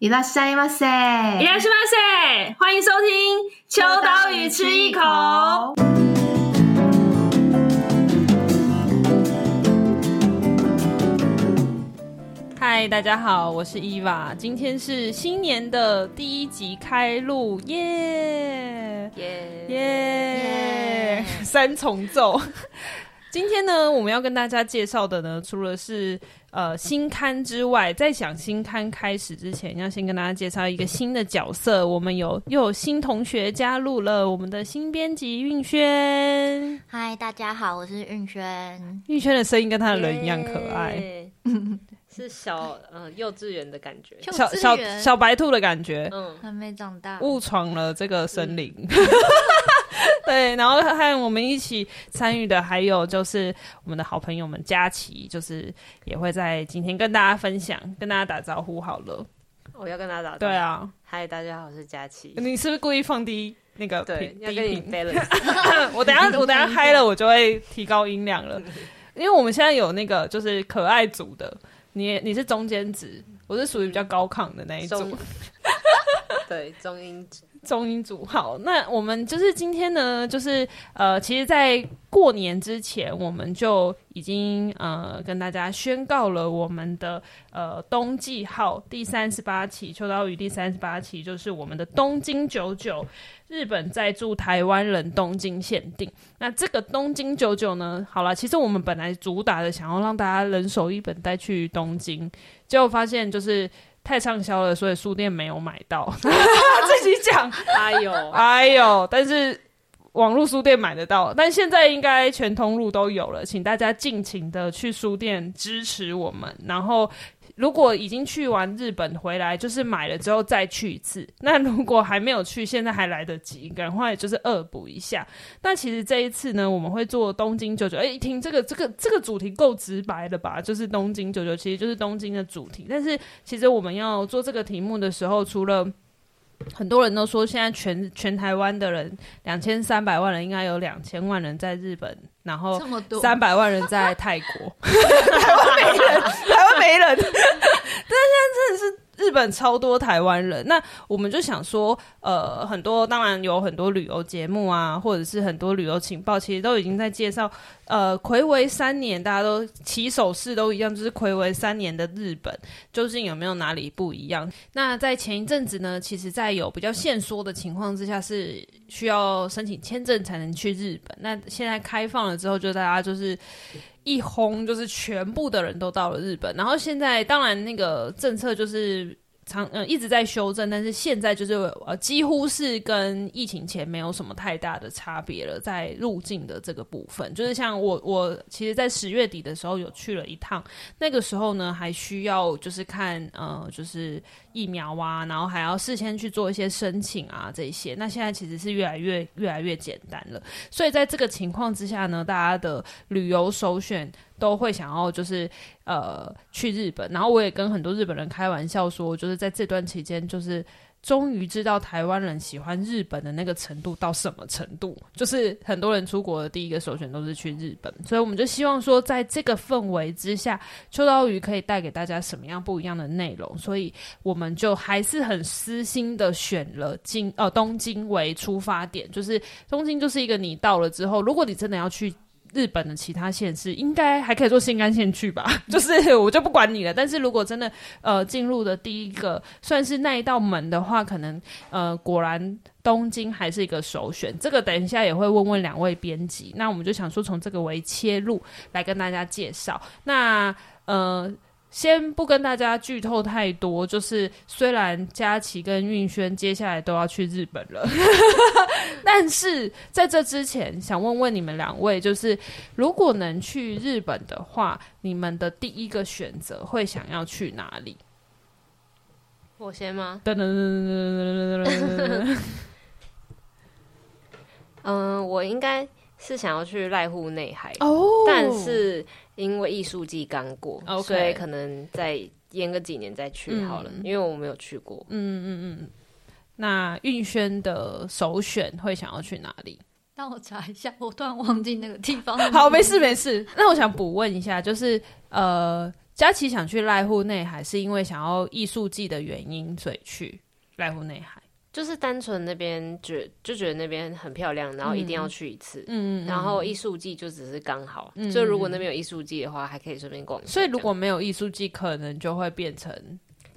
いらっしゃいませ，いらっしゃいませ，欢迎收听《秋刀鱼吃一口》。嗨，大家好，我是伊娃，今天是新年的第一集开录，耶耶耶，三重奏。 今天呢，我们要跟大家介绍的呢，除了是呃新刊之外，在讲新刊开始之前，要先跟大家介绍一个新的角色。我们有又有新同学加入了，我们的新编辑运轩。嗨，大家好，我是运轩。运轩的声音跟他的人一样可爱，是小呃幼稚园的感觉，小小小白兔的感觉，嗯，还没长大，误闯了这个森林。嗯 对，然后和我们一起参与的还有就是我们的好朋友们佳琪，就是也会在今天跟大家分享，跟大家打招呼好了。我要跟大家打招呼。对啊，嗨，大家好，我是佳琪。你是不是故意放低那个？对，要跟你 balance。我等下我等下嗨了，我就会提高音量了。因为我们现在有那个就是可爱组的，你你是中间值，我是属于比较高亢的那一组。对，中音组。中音组好，那我们就是今天呢，就是呃，其实，在过年之前，我们就已经呃跟大家宣告了我们的呃冬季号第三十八期秋刀鱼第三十八期，就是我们的东京九九日本在住台湾人东京限定。那这个东京九九呢，好了，其实我们本来主打的想要让大家人手一本带去东京，结果发现就是。太畅销了，所以书店没有买到。自己讲，哎呦，哎呦！但是网络书店买得到，但现在应该全通路都有了，请大家尽情的去书店支持我们，然后。如果已经去完日本回来，就是买了之后再去一次。那如果还没有去，现在还来得及，赶快就是恶补一下。那其实这一次呢，我们会做东京九九。哎，一听这个这个这个主题够直白的吧？就是东京九九，其实就是东京的主题。但是其实我们要做这个题目的时候，除了很多人都说现在全全台湾的人两千三百万人，应该有两千万人在日本。然后三百万人在泰国，台湾没人，台湾没人，但是现在真的是。日本超多台湾人，那我们就想说，呃，很多当然有很多旅游节目啊，或者是很多旅游情报，其实都已经在介绍，呃，睽违三年，大家都起手式都一样，就是睽违三年的日本究竟有没有哪里不一样？那在前一阵子呢，其实，在有比较限缩的情况之下，是需要申请签证才能去日本。那现在开放了之后，就大家就是。一轰就是全部的人都到了日本，然后现在当然那个政策就是长嗯、呃、一直在修正，但是现在就是呃几乎是跟疫情前没有什么太大的差别了，在入境的这个部分，就是像我我其实，在十月底的时候有去了一趟，那个时候呢还需要就是看呃就是疫苗啊，然后还要事先去做一些申请啊这些，那现在其实是越来越越来越简单了，所以在这个情况之下呢，大家的旅游首选。都会想要就是呃去日本，然后我也跟很多日本人开玩笑说，就是在这段期间，就是终于知道台湾人喜欢日本的那个程度到什么程度，就是很多人出国的第一个首选都是去日本，所以我们就希望说，在这个氛围之下，秋刀鱼可以带给大家什么样不一样的内容，所以我们就还是很私心的选了京呃东京为出发点，就是东京就是一个你到了之后，如果你真的要去。日本的其他县市应该还可以坐新干线去吧，就是 我就不管你了。但是如果真的呃进入的第一个算是那一道门的话，可能呃果然东京还是一个首选。这个等一下也会问问两位编辑。那我们就想说从这个为切入来跟大家介绍。那呃。先不跟大家剧透太多，就是虽然佳琪跟韵轩接下来都要去日本了，但是在这之前，想问问你们两位，就是如果能去日本的话，你们的第一个选择会想要去哪里？我先吗？噔噔噔噔噔噔噔。嗯，我应该是想要去濑户内海哦，oh. 但是。因为艺术季刚过，okay. 所以可能再延个几年再去好了。嗯、因为我没有去过。嗯嗯嗯。那运轩的首选会想要去哪里？让我查一下，我突然忘记那个地方。好，没事没事。那我想补问一下，就是呃，佳琪想去濑户内海，是因为想要艺术季的原因，所以去濑户内海。就是单纯那边觉就觉得那边很漂亮，然后一定要去一次。嗯，然后艺术季就只是刚好，嗯、就如果那边有艺术季的话，还可以顺便逛。所以如果没有艺术季，可能就会变成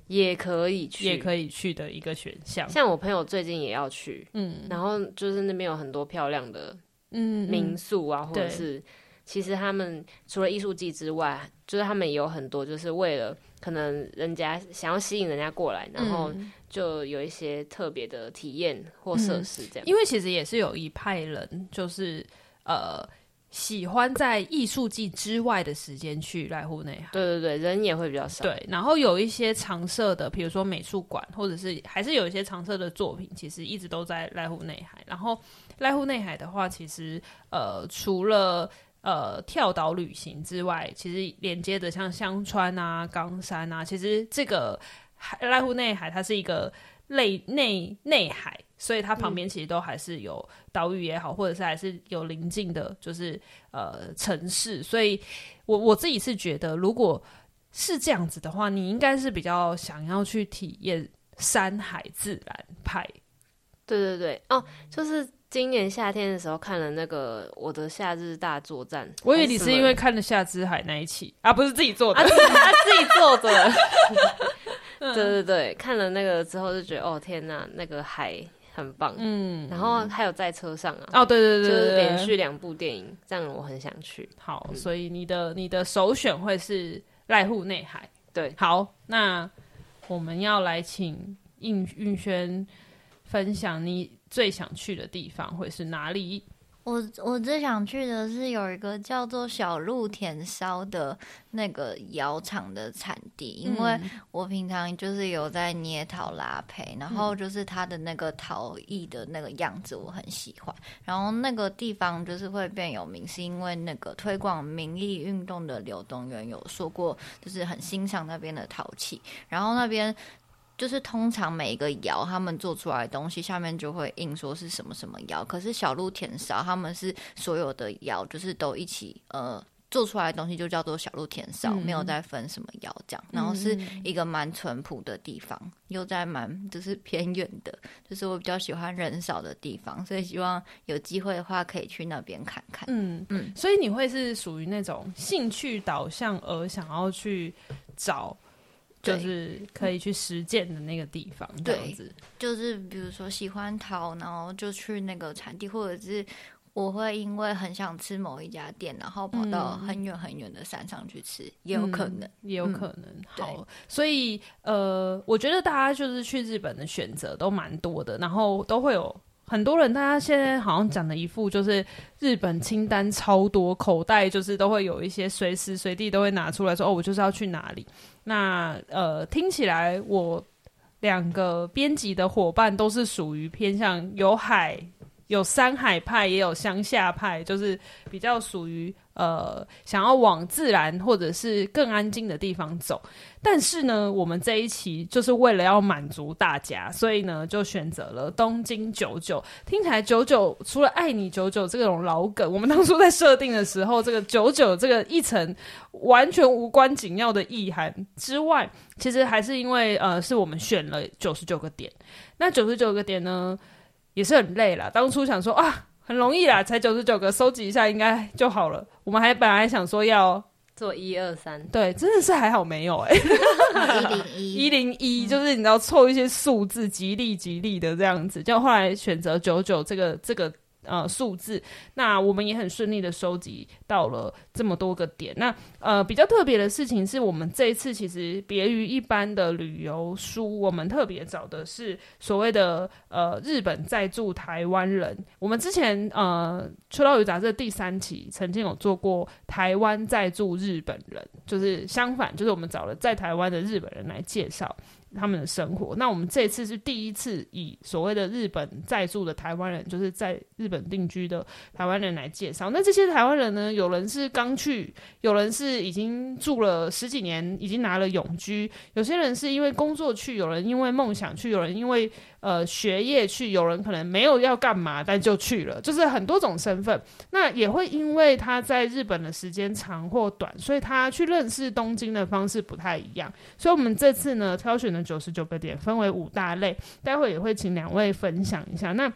也可以去，也可以去的一个选项。像我朋友最近也要去，嗯，然后就是那边有很多漂亮的嗯民宿啊，嗯、或者是其实他们除了艺术季之外，就是他们也有很多就是为了。可能人家想要吸引人家过来，然后就有一些特别的体验或设施这样、嗯。因为其实也是有一派人，就是呃喜欢在艺术季之外的时间去濑户内海。对对对，人也会比较少。对，然后有一些常设的，比如说美术馆，或者是还是有一些常设的作品，其实一直都在濑户内海。然后濑户内海的话，其实呃除了呃，跳岛旅行之外，其实连接的像香川啊、冈山啊，其实这个海濑户内海它是一个内内内海，所以它旁边其实都还是有岛屿也好，嗯、或者是还是有邻近的，就是呃城市。所以我我自己是觉得，如果是这样子的话，你应该是比较想要去体验山海自然派。对对对，哦，就是。今年夏天的时候看了那个《我的夏日大作战》，我以为你是因为看了夏之海那一期啊，不是自己做的，他自己做的。对对对，看了那个之后就觉得，哦天哪，那个海很棒。嗯，然后还有在车上啊，哦对对对，就是连续两部电影，这样我很想去。好，嗯、所以你的你的首选会是濑户内海。对，好，那我们要来请应运轩分享你。最想去的地方会是哪里？我我最想去的是有一个叫做小鹿田烧的那个窑厂的产地，嗯，因为我平常就是有在捏陶拉胚，然后就是它的那个陶艺的那个样子我很喜欢，然后那个地方就是会变有名，是因为那个推广民艺运动的刘东元有说过，就是很欣赏那边的陶器，然后那边。就是通常每一个窑他们做出来的东西下面就会印说是什么什么窑，可是小鹿田烧他们是所有的窑就是都一起呃做出来的东西就叫做小鹿田烧，嗯、没有再分什么窑这样，然后是一个蛮淳朴的地方，嗯、又在蛮就是偏远的，就是我比较喜欢人少的地方，所以希望有机会的话可以去那边看看。嗯嗯，所以你会是属于那种兴趣导向而想要去找。就是可以去实践的那个地方，这样子。就是比如说喜欢桃，然后就去那个产地，或者是我会因为很想吃某一家店，然后跑到很远很远的山上去吃，嗯、也有可能，也有可能。嗯、好，所以呃，我觉得大家就是去日本的选择都蛮多的，然后都会有。很多人，大家现在好像讲的一副就是日本清单超多，口袋就是都会有一些，随时随地都会拿出来说：“哦，我就是要去哪里。”那呃，听起来我两个编辑的伙伴都是属于偏向有海、有山海派，也有乡下派，就是比较属于。呃，想要往自然或者是更安静的地方走，但是呢，我们这一期就是为了要满足大家，所以呢，就选择了东京九九。听起来九九除了爱你九九这种老梗，我们当初在设定的时候，这个九九这个一层完全无关紧要的意涵之外，其实还是因为呃，是我们选了九十九个点。那九十九个点呢，也是很累了。当初想说啊。很容易啦，才九十九个，收集一下应该就好了。我们还本来想说要做一二三，对，真的是还好没有哎、欸，一零一，一零一，就是你知道凑一些数字，吉利吉利的这样子，就后来选择九九这个这个。呃，数字，那我们也很顺利的收集到了这么多个点。那呃，比较特别的事情是我们这一次其实别于一般的旅游书，我们特别找的是所谓的呃日本在住台湾人。我们之前呃《秋刀鱼》杂志第三期曾经有做过台湾在住日本人，就是相反，就是我们找了在台湾的日本人来介绍。他们的生活。那我们这次是第一次以所谓的日本在住的台湾人，就是在日本定居的台湾人来介绍。那这些台湾人呢，有人是刚去，有人是已经住了十几年，已经拿了永居。有些人是因为工作去，有人因为梦想去，有人因为呃学业去，有人可能没有要干嘛，但就去了，就是很多种身份。那也会因为他在日本的时间长或短，所以他去认识东京的方式不太一样。所以，我们这次呢挑选的九十九个点分为五大类，待会也会请两位分享一下。那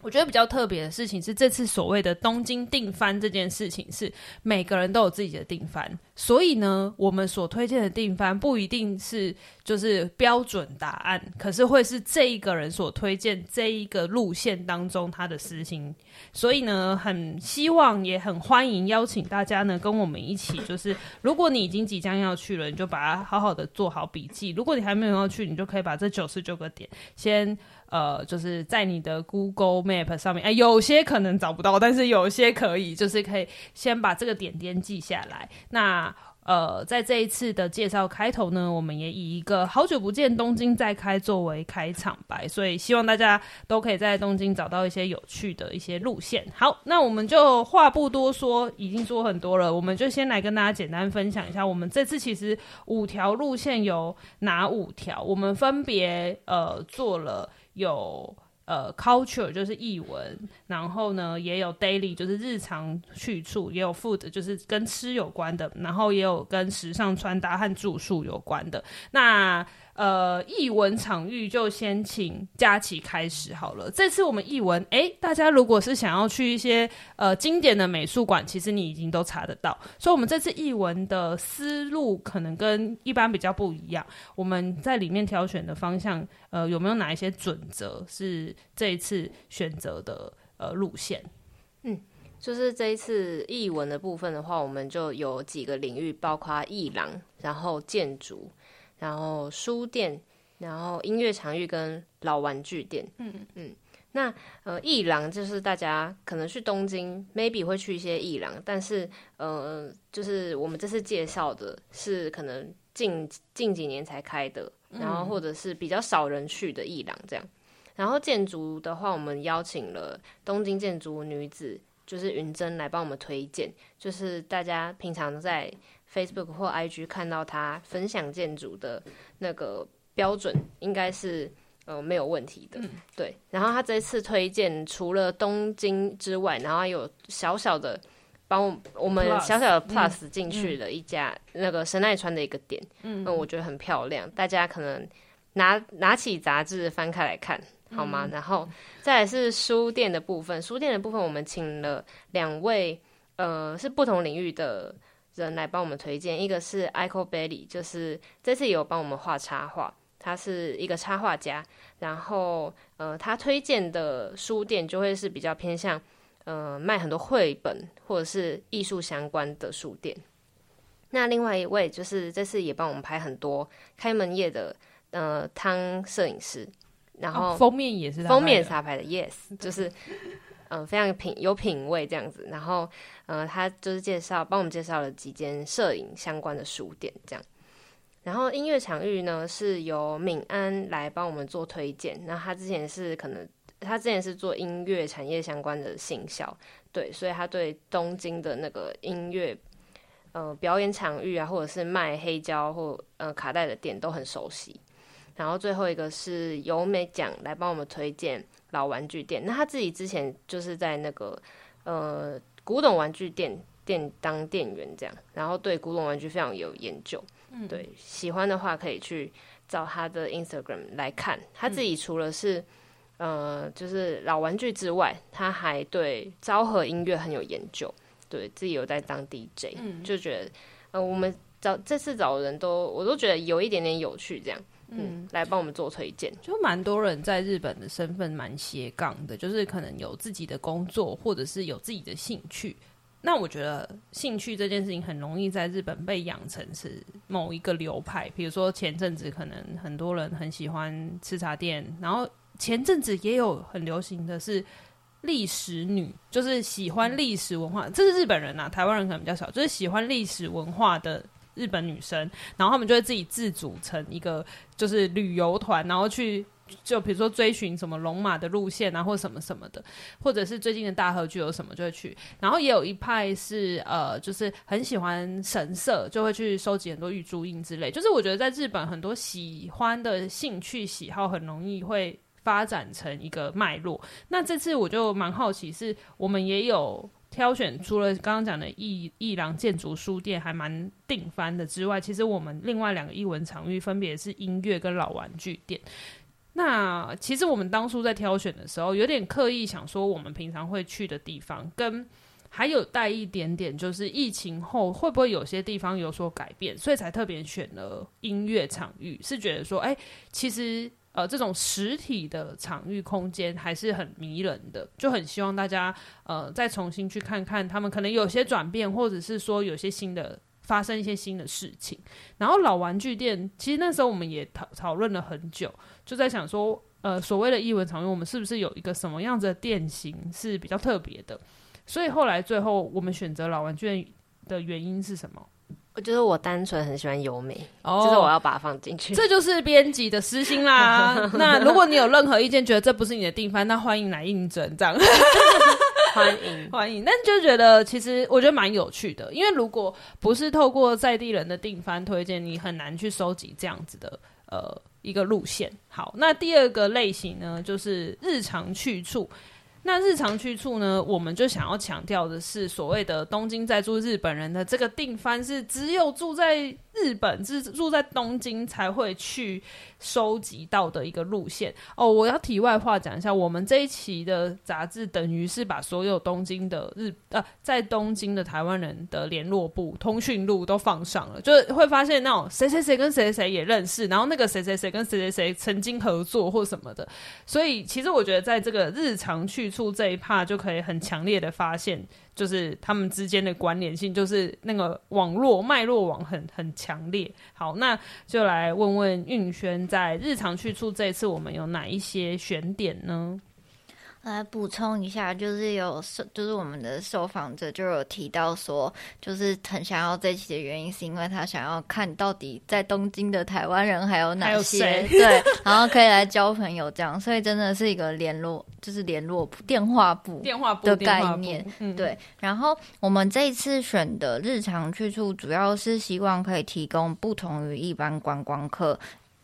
我觉得比较特别的事情是，这次所谓的东京定番这件事情是每个人都有自己的定番，所以呢，我们所推荐的定番不一定是就是标准答案，可是会是这一个人所推荐这一个路线当中他的私心。所以呢，很希望也很欢迎邀请大家呢跟我们一起，就是如果你已经即将要去了，你就把它好好的做好笔记；如果你还没有要去，你就可以把这九十九个点先。呃，就是在你的 Google Map 上面，哎，有些可能找不到，但是有些可以，就是可以先把这个点点记下来。那呃，在这一次的介绍开头呢，我们也以一个好久不见东京再开作为开场白，所以希望大家都可以在东京找到一些有趣的一些路线。好，那我们就话不多说，已经说很多了，我们就先来跟大家简单分享一下，我们这次其实五条路线有哪五条，我们分别呃做了。有呃，culture 就是译文，然后呢，也有 daily 就是日常去处，也有 food 就是跟吃有关的，然后也有跟时尚穿搭和住宿有关的。那呃，艺文场域就先请佳琪开始好了。这次我们艺文，诶，大家如果是想要去一些呃经典的美术馆，其实你已经都查得到。所以，我们这次艺文的思路可能跟一般比较不一样。我们在里面挑选的方向，呃，有没有哪一些准则是这一次选择的呃路线？嗯，就是这一次艺文的部分的话，我们就有几个领域，包括艺廊，然后建筑。然后书店，然后音乐场域跟老玩具店，嗯。嗯，那呃艺廊就是大家可能去东京，maybe 会去一些艺廊，但是呃就是我们这次介绍的是可能近近几年才开的，然后或者是比较少人去的艺廊这样。然后建筑的话，我们邀请了东京建筑女子，就是云珍来帮我们推荐，就是大家平常在。Facebook 或 IG 看到他分享建筑的那个标准，应该是呃没有问题的，嗯，对。然后他这次推荐除了东京之外，然后还有小小的帮我我们小小的 Plus 进去了一家，嗯，那个神奈川的一个店，嗯，嗯，我觉得很漂亮，大家可能拿拿起杂志翻开来看好吗？嗯，然后再来是书店的部分，书店的部分我们请了两位呃是不同领域的。人来帮我们推荐，一个是 Aiko Bailey，就是这次有帮我们画插画，他是一个插画家。然后，呃，他推荐的书店就会是比较偏向，呃，卖很多绘本或者是艺术相关的书店。那另外一位就是这次也帮我们拍很多开门页的，呃，汤摄影师。然后、哦、封面也是封面是他拍的，Yes，就是。嗯、呃，非常品有品味这样子，然后，呃，他就是介绍帮我们介绍了几间摄影相关的书店这样，然后音乐场域呢是由敏安来帮我们做推荐，那他之前是可能他之前是做音乐产业相关的行销，对，所以他对东京的那个音乐，呃，表演场域啊，或者是卖黑胶或呃卡带的店都很熟悉，然后最后一个是由美奖来帮我们推荐。老玩具店，那他自己之前就是在那个呃古董玩具店店当店员这样，然后对古董玩具非常有研究，嗯，对，喜欢的话可以去找他的 Instagram 来看。他自己除了是、嗯、呃就是老玩具之外，他还对昭和音乐很有研究，对自己有在当 DJ，嗯，就觉得呃我们找这次找的人都我都觉得有一点点有趣这样。嗯，来帮我们做推荐，就蛮多人在日本的身份蛮斜杠的，就是可能有自己的工作，或者是有自己的兴趣。那我觉得兴趣这件事情很容易在日本被养成是某一个流派，比如说前阵子可能很多人很喜欢吃茶店，然后前阵子也有很流行的是历史女，就是喜欢历史文化，这是日本人啊，台湾人可能比较少，就是喜欢历史文化的。日本女生，然后他们就会自己自组成一个就是旅游团，然后去就比如说追寻什么龙马的路线啊，或什么什么的，或者是最近的大河剧有什么就会去。然后也有一派是呃，就是很喜欢神社，就会去收集很多玉珠印之类。就是我觉得在日本很多喜欢的兴趣喜好很容易会发展成一个脉络。那这次我就蛮好奇，是我们也有挑选，除了刚刚讲的艺艺廊建筑书店还蛮定番的之外，其实我们另外两个艺文场域分别是音乐跟老玩具店。那其实我们当初在挑选的时候，有点刻意想说，我们平常会去的地方，跟还有带一点点，就是疫情后会不会有些地方有所改变，所以才特别选了音乐场域，是觉得说，哎、其实呃，这种实体的场域空间还是很迷人的，就很希望大家呃再重新去看看，他们可能有些转变，或者是说有些新的。发生一些新的事情，然后老玩具店，其实那时候我们也讨讨论了很久，就在想说，呃，所谓的艺文场域，我们是不是有一个什么样子的店型是比较特别的？所以后来最后我们选择老玩具店的原因是什么？我觉得我单纯很喜欢优美，哦，就是我要把它放进去，这就是编辑的私心啦。那如果你有任何意见，觉得这不是你的定番，那欢迎来应征，这样。欢 迎欢迎，但就觉得其实我觉得蛮有趣的，因为如果不是透过在地人的定番推荐，你很难去收集这样子的呃一个路线。好，那第二个类型呢，就是日常去处。那日常去处呢，我们就想要强调的是所谓的东京在住日本人的这个定番，是只有住在。日本是住在东京才会去收集到的一个路线哦。我要题外话讲一下，我们这一期的杂志等于是把所有东京的日呃在东京的台湾人的联络簿、通讯录都放上了，就是会发现那种谁谁谁跟谁谁也认识，然后那个谁谁谁跟谁谁谁曾经合作或什么的。所以其实我觉得在这个日常去处这一趴就可以很强烈的发现。就是他们之间的关联性，就是那个网络脉络网很很强烈。好，那就来问问运轩，在日常去处这一次，我们有哪一些选点呢？来补充一下，就是有受，就是我们的受访者就有提到说，就是很想要这期的原因，是因为他想要看到底在东京的台湾人还有哪些，对，然后可以来交朋友这样，所以真的是一个联络，就是联络电话簿、电话簿的概念，嗯、对。然后我们这一次选的日常去处，主要是希望可以提供不同于一般观光客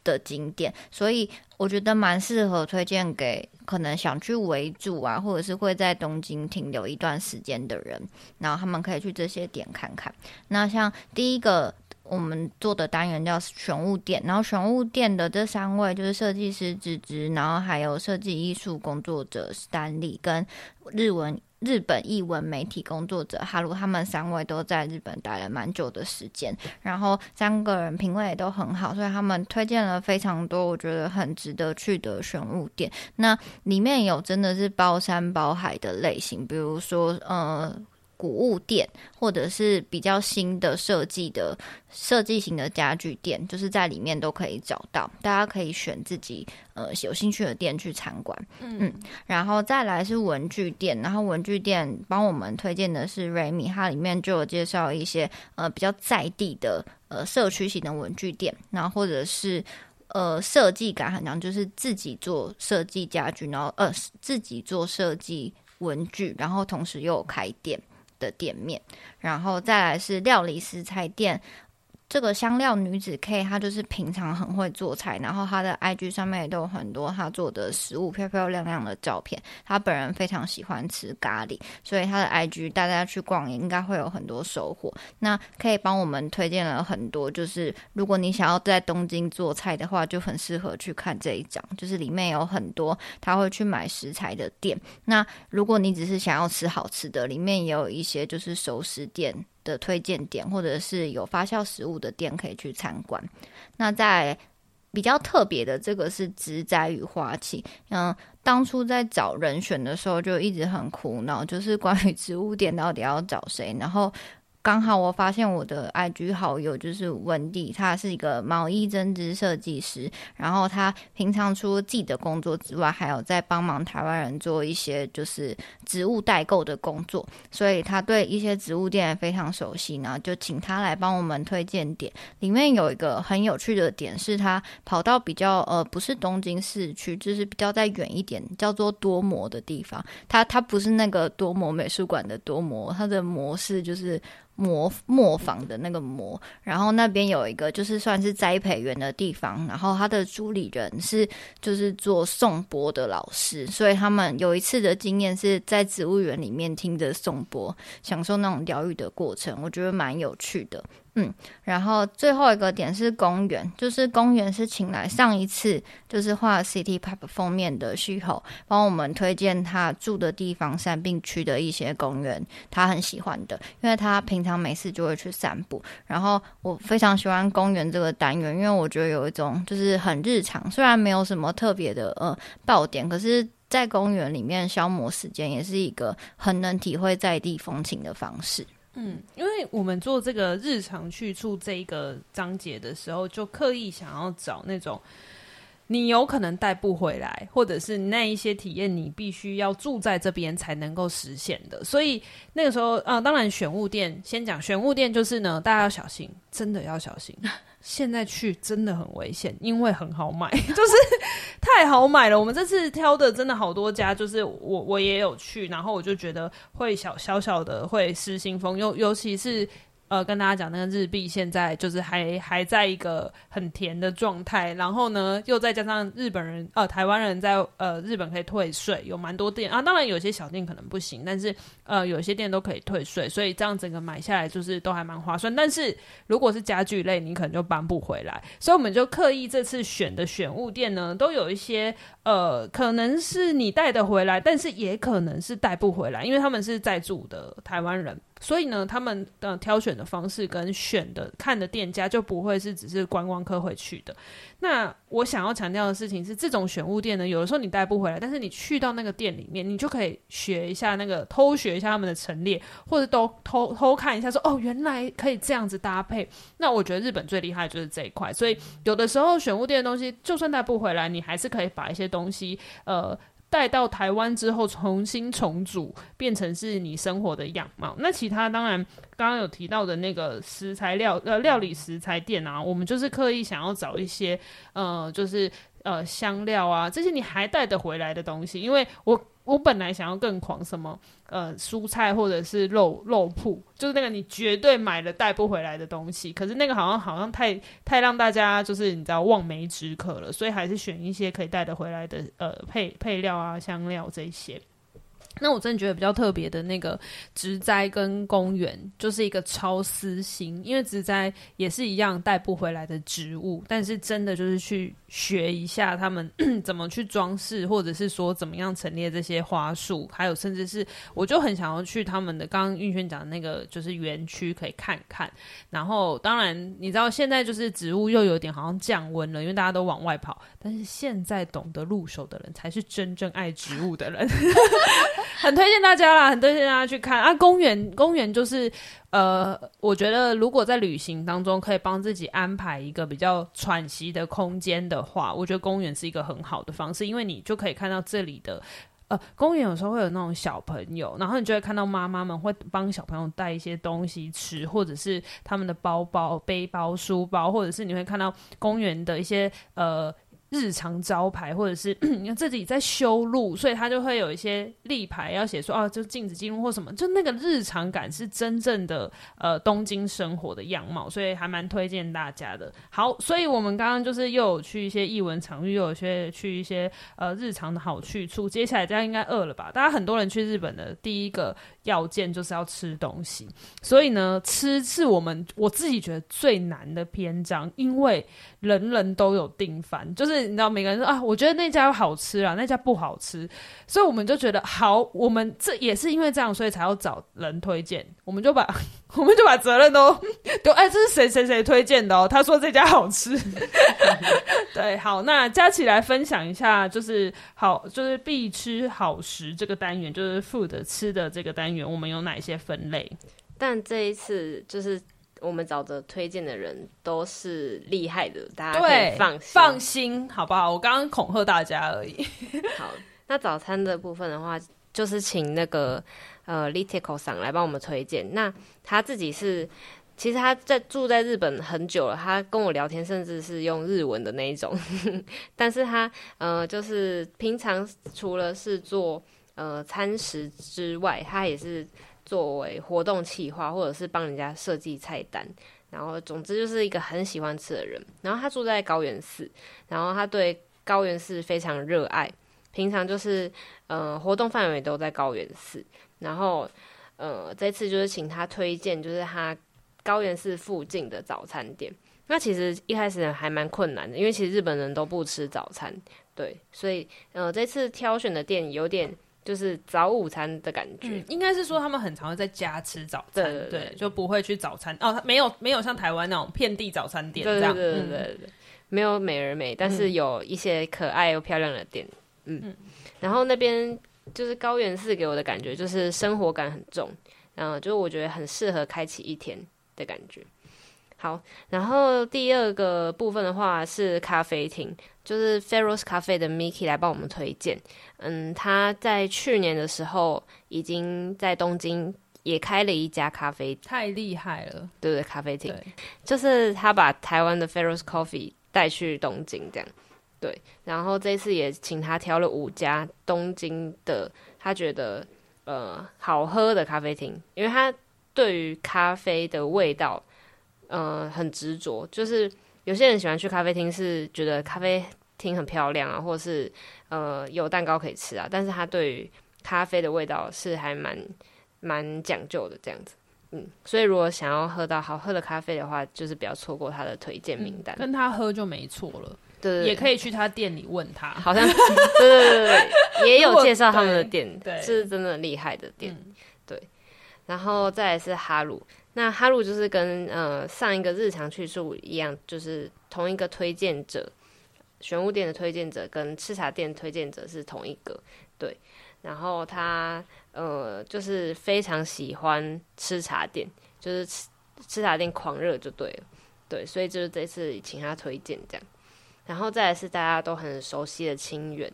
的景点，所以我觉得蛮适合推荐给可能想去围住啊，或者是会在东京停留一段时间的人，然后他们可以去这些点看看。那像第一个我们做的单元叫玄物店，然后玄物店的这三位就是设计师芝芝，然后还有设计艺术工作者史丹利跟日文。日本译文媒体工作者哈鲁，他们三位都在日本待了蛮久的时间，然后三个人品味也都很好，所以他们推荐了非常多我觉得很值得去的选物店。那里面有真的是包山包海的类型，比如说嗯。古物店，或者是比较新的设计的设计型的家具店，就是在里面都可以找到。大家可以选自己呃有兴趣的店去参观。嗯，嗯，然后再来是文具店，然后文具店帮我们推荐的是瑞米，它里面就有介绍一些呃比较在地的呃社区型的文具店，然后或者是呃设计感很强，就是自己做设计家具，然后呃自己做设计文具，然后同时又有开店的店面，然后再来是料理食材店。这个香料女子 K，她就是平常很会做菜，然后她的 IG 上面也都有很多她做的食物漂漂亮亮的照片。她本人非常喜欢吃咖喱，所以她的 IG 大家去逛应该会有很多收获。那可以帮我们推荐了很多，就是如果你想要在东京做菜的话，就很适合去看这一张，就是里面有很多他会去买食材的店。那如果你只是想要吃好吃的，里面也有一些就是熟食店。的推荐点，或者是有发酵食物的店可以去参观。那在比较特别的，这个是植栽与花器。嗯，当初在找人选的时候，就一直很苦恼，就是关于植物店到底要找谁，然后。刚好我发现我的 IG 好友就是温蒂，他是一个毛衣针织设计师，然后他平常除了自己的工作之外，还有在帮忙台湾人做一些就是植物代购的工作，所以他对一些植物店也非常熟悉，然后就请他来帮我们推荐点。里面有一个很有趣的点，是他跑到比较呃不是东京市区，就是比较再远一点，叫做多摩的地方。他他不是那个多摩美术馆的多摩，他的模式就是。磨磨坊的那个磨，然后那边有一个就是算是栽培园的地方，然后他的主理人是就是做颂钵的老师，所以他们有一次的经验是在植物园里面听着颂钵，享受那种疗愈的过程，我觉得蛮有趣的。嗯，然后最后一个点是公园，就是公园是请来上一次就是画 City Pop 封面的徐厚，帮我们推荐他住的地方山病区的一些公园，他很喜欢的，因为他平常没事就会去散步。然后我非常喜欢公园这个单元，因为我觉得有一种就是很日常，虽然没有什么特别的呃爆点，可是在公园里面消磨时间也是一个很能体会在地风情的方式。嗯，因为我们做这个日常去处这一个章节的时候，就刻意想要找那种你有可能带不回来，或者是那一些体验你必须要住在这边才能够实现的。所以那个时候，啊，当然选物店先讲选物店，就是呢，大家要小心，真的要小心。现在去真的很危险，因为很好买，就是太好买了。我们这次挑的真的好多家，就是我我也有去，然后我就觉得会小小小的会失心疯，尤尤其是。呃，跟大家讲，那个日币现在就是还还在一个很甜的状态，然后呢，又再加上日本人呃台湾人在呃日本可以退税，有蛮多店啊，当然有些小店可能不行，但是呃有些店都可以退税，所以这样整个买下来就是都还蛮划算。但是如果是家具类，你可能就搬不回来，所以我们就刻意这次选的选物店呢，都有一些呃可能是你带得回来，但是也可能是带不回来，因为他们是在住的台湾人。所以呢，他们的挑选的方式跟选的看的店家就不会是只是观光客会去的。那我想要强调的事情是，这种选物店呢，有的时候你带不回来，但是你去到那个店里面，你就可以学一下那个偷学一下他们的陈列，或者都偷偷看一下说，说哦，原来可以这样子搭配。那我觉得日本最厉害的就是这一块。所以有的时候选物店的东西，就算带不回来，你还是可以把一些东西呃。带到台湾之后重新重组，变成是你生活的样貌。那其他当然，刚刚有提到的那个食材料呃料理食材店啊，我们就是刻意想要找一些呃，就是呃香料啊这些你还带得回来的东西，因为我。我本来想要更狂，什么呃蔬菜或者是肉肉铺，就是那个你绝对买了带不回来的东西。可是那个好像好像太太让大家就是你知道望梅止渴了，所以还是选一些可以带得回来的呃配配料啊香料这些。那我真的觉得比较特别的那个植栽跟公园，就是一个超私心，因为植栽也是一样带不回来的植物，但是真的就是去学一下他们 怎么去装饰，或者是说怎么样陈列这些花束，还有甚至是我就很想要去他们的刚刚运轩讲的那个就是园区可以看看。然后当然你知道现在就是植物又有点好像降温了，因为大家都往外跑，但是现在懂得入手的人才是真正爱植物的人。很推荐大家啦，很推荐大家去看啊！公园，公园就是，呃，我觉得如果在旅行当中可以帮自己安排一个比较喘息的空间的话，我觉得公园是一个很好的方式，因为你就可以看到这里的，呃，公园有时候会有那种小朋友，然后你就会看到妈妈们会帮小朋友带一些东西吃，或者是他们的包包、背包、书包，或者是你会看到公园的一些呃。日常招牌，或者是你 看自己在修路，所以他就会有一些立牌要写说，哦、啊，就禁止进入或什么，就那个日常感是真正的呃东京生活的样貌，所以还蛮推荐大家的。好，所以我们刚刚就是又有去一些艺文场域，又有些去一些呃日常的好去处。接下来大家应该饿了吧？大家很多人去日本的第一个要件就是要吃东西，所以呢，吃是我们我自己觉得最难的篇章，因为人人都有订饭，就是。你知道每个人说啊，我觉得那家好吃啊，那家不好吃，所以我们就觉得好，我们这也是因为这样，所以才要找人推荐。我们就把 我们就把责任都都哎，这是谁谁谁推荐的哦？他说这家好吃，对，好，那加起来分享一下，就是好，就是必吃好食这个单元，就是 food 吃的这个单元，我们有哪一些分类？但这一次就是。我们找的推荐的人都是厉害的，大家可以放心，放心，好不好？我刚刚恐吓大家而已。好，那早餐的部分的话，就是请那个呃 Litico 桑来帮我们推荐。那他自己是，其实他在住在日本很久了，他跟我聊天甚至是用日文的那一种。但是他呃，就是平常除了是做呃餐食之外，他也是。作为活动企划，或者是帮人家设计菜单。然后，总之就是一个很喜欢吃的人。然后他住在高原寺，然后他对高原寺非常热爱。平常就是，呃，活动范围都在高原寺。然后，呃，这次就是请他推荐，就是他高原寺附近的早餐店。那其实一开始还蛮困难的，因为其实日本人都不吃早餐，对，所以，呃，这次挑选的店有点。就是早午餐的感觉，嗯、应该是说他们很常会在家吃早餐，对，对，对，对，就不会去早餐哦，没有没有像台湾那种遍地早餐店这样，对对对对对，对，没有美而美，但是有一些可爱又漂亮的店，嗯，嗯。然后那边就是高原寺给我的感觉就是生活感很重，然后就我觉得很适合开启一天的感觉。好，然后第二个部分的话是咖啡厅，就是 Ferros 咖啡的 Miki 来帮我们推荐。嗯，他在去年的时候已经在东京也开了一家咖啡，太厉害了，对对，咖啡厅，就是他把台湾的 Ferros Coffee 带去东京这样，对，然后这次也请他挑了五家东京的他觉得呃好喝的咖啡厅，因为他对于咖啡的味道。嗯、呃，很执着，就是有些人喜欢去咖啡厅，是觉得咖啡厅很漂亮啊，或者是呃有蛋糕可以吃啊，但是他对于咖啡的味道是还蛮蛮讲究的这样子，嗯，所以如果想要喝到好喝的咖啡的话，就是不要错过他的推荐名单，嗯，跟他喝就没错了，对，也可以去他店里问他，好像对对对 对，也有介绍他们的店，对，是真的厉害的店，嗯，对，然后再来是哈鲁。那哈鲁就是跟呃上一个日常去处一样，就是同一个推荐者，玄武店的推荐者跟吃茶店推荐者是同一个，对。然后他呃就是非常喜欢吃茶店，就是吃吃茶店狂热就对了，对。所以就是这次请他推荐这样。然后再来是大家都很熟悉的清源，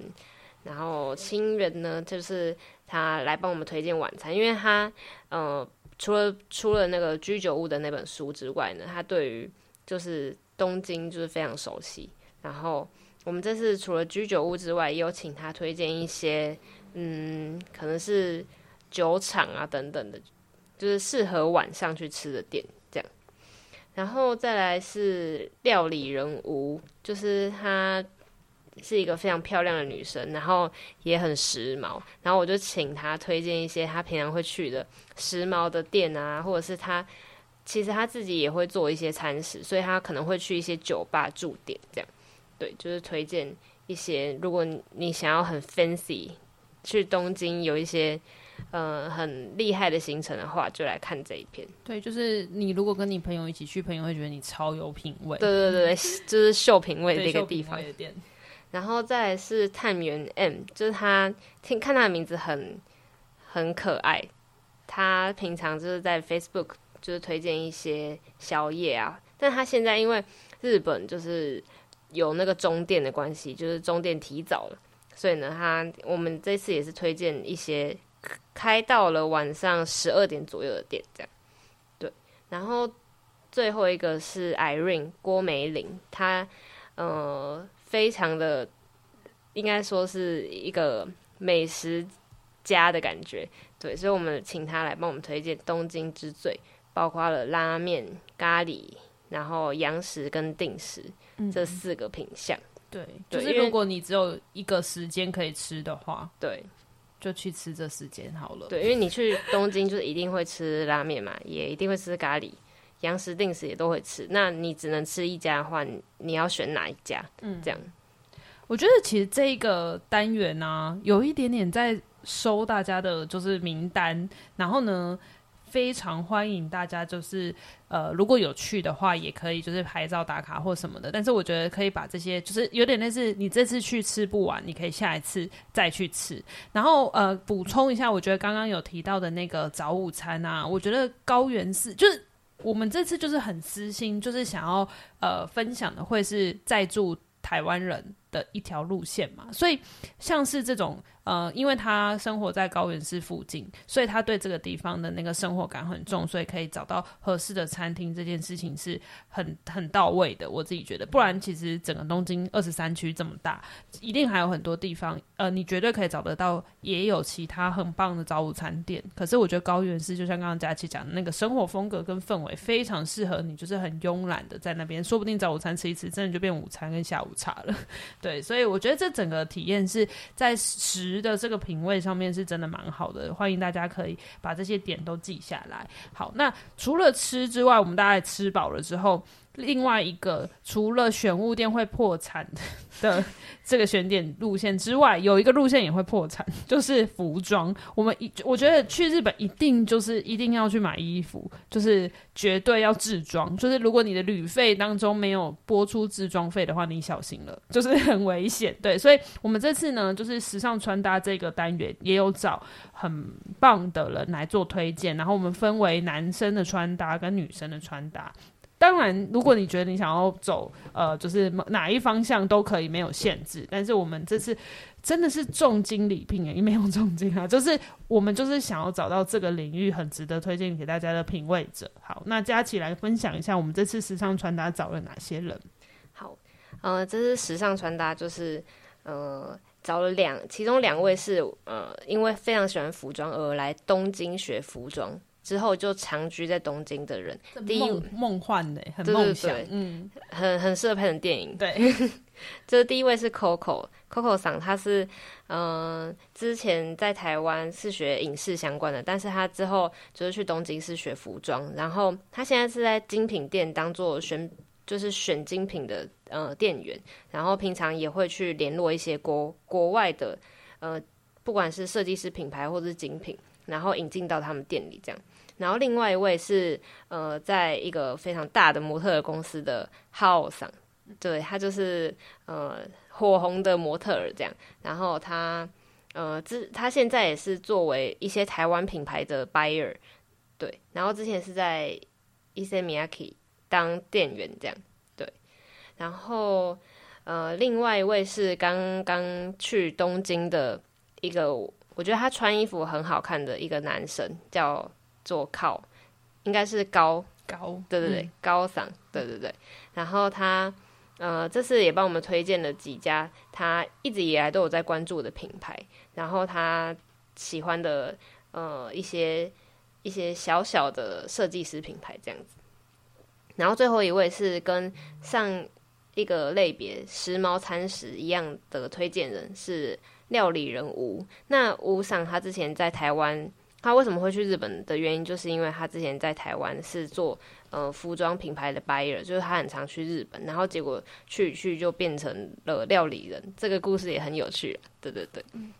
然后清源呢就是他来帮我们推荐晚餐，因为他呃。除了出了那个居酒屋的那本书之外呢，他对于就是东京就是非常熟悉。然后我们这次除了居酒屋之外，也有请他推荐一些，嗯，可能是酒厂啊等等的，就是适合晚上去吃的店这样。然后再来是料理人屋，就是他。是一个非常漂亮的女生，然后也很时髦，然后我就请她推荐一些她平常会去的时髦的店啊，或者是她其实她自己也会做一些餐食，所以她可能会去一些酒吧驻点这样，对，就是推荐一些，如果你想要很 fancy 去东京有一些呃很厉害的行程的话，就来看这一篇。对，就是你如果跟你朋友一起去，朋友会觉得你超有品味。对对对对，就是秀品味的一个地方。然后再来是探员 M，就是他听看他的名字很很可爱。他平常就是在 Facebook 就是推荐一些宵夜啊，但他现在因为日本就是有那个中电的关系，就是中电提早了，所以呢，他我们这次也是推荐一些开到了晚上十二点左右的店，这样。对，然后最后一个是 Irene 郭美玲，她呃。非常的，应该说是一个美食家的感觉，对，所以我们请他来帮我们推荐东京之最，包括了拉面、咖喱，然后洋食跟定食、嗯、这四个品项。对，就是如果你只有一个时间可以吃的话，对，就去吃这时间好了。对，因为你去东京就是一定会吃拉面嘛，也一定会吃咖喱。洋食定时也都会吃，那你只能吃一家的话，你要选哪一家？嗯，这样。我觉得其实这一个单元呢、啊，有一点点在收大家的就是名单，然后呢，非常欢迎大家就是呃，如果有去的话，也可以就是拍照打卡或什么的。但是我觉得可以把这些就是有点类似，你这次去吃不完，你可以下一次再去吃。然后呃，补充一下，我觉得刚刚有提到的那个早午餐啊，我觉得高原寺就是。我们这次就是很私心，就是想要呃分享的会是在住台湾人的一条路线嘛。所以像是这种。呃，因为他生活在高原市附近，所以他对这个地方的那个生活感很重，所以可以找到合适的餐厅，这件事情是很很到位的。我自己觉得，不然其实整个东京二十三区这么大，一定还有很多地方，呃，你绝对可以找得到，也有其他很棒的早午餐店。可是我觉得高原市就像刚刚佳琪讲的那个生活风格跟氛围，非常适合你，就是很慵懒的在那边，说不定早午餐吃一吃，真的就变午餐跟下午茶了。对，所以我觉得这整个体验是在十。值的这个品味上面是真的蛮好的，欢迎大家可以把这些点都记下来。好，那除了吃之外，我们大概吃饱了之后。另外一个，除了选物店会破产的 这个选点路线之外，有一个路线也会破产，就是服装。我们一我觉得去日本一定就是一定要去买衣服，就是绝对要自装。就是如果你的旅费当中没有拨出自装费的话，你小心了，就是很危险。对，所以我们这次呢，就是时尚穿搭这个单元也有找很棒的人来做推荐，然后我们分为男生的穿搭跟女生的穿搭。当然，如果你觉得你想要走呃，就是哪一方向都可以，没有限制。但是我们这次真的是重金礼聘，也没有重金啊，就是我们就是想要找到这个领域很值得推荐给大家的品味者。好，那佳琪来分享一下，我们这次时尚穿搭找了哪些人？好，呃，这次时尚穿搭就是呃找了两，其中两位是呃因为非常喜欢服装而来东京学服装。之后就长居在东京的人，第一梦幻的，很梦想，嗯，很很适合拍成电影。对，这第一位是 Coco，Coco 桑，他是嗯、呃，之前在台湾是学影视相关的，但是他之后就是去东京是学服装，然后他现在是在精品店当做选，就是选精品的呃店员，然后平常也会去联络一些国国外的呃，不管是设计师品牌或者是精品。然后引进到他们店里，这样。然后另外一位是呃，在一个非常大的模特儿公司的 Hao 桑，对，他就是呃火红的模特儿这样。然后他呃之他现在也是作为一些台湾品牌的 buyer，对。然后之前是在 Issey Miyake 当店员这样，对。然后呃另外一位是刚刚去东京的一个。我觉得他穿衣服很好看的一个男生叫做靠，应该是高高，对对对，嗯、高嗓，对对对。然后他呃，这次也帮我们推荐了几家他一直以来都有在关注的品牌，然后他喜欢的呃一些一些小小的设计师品牌这样子。然后最后一位是跟上一个类别时髦餐食一样的推荐人是。料理人吴，那吴桑他之前在台湾，他为什么会去日本？的原因，就是因为他之前在台湾是做呃服装品牌的 buyer，就是他很常去日本，然后结果去去就变成了料理人，这个故事也很有趣。对对对，嗯，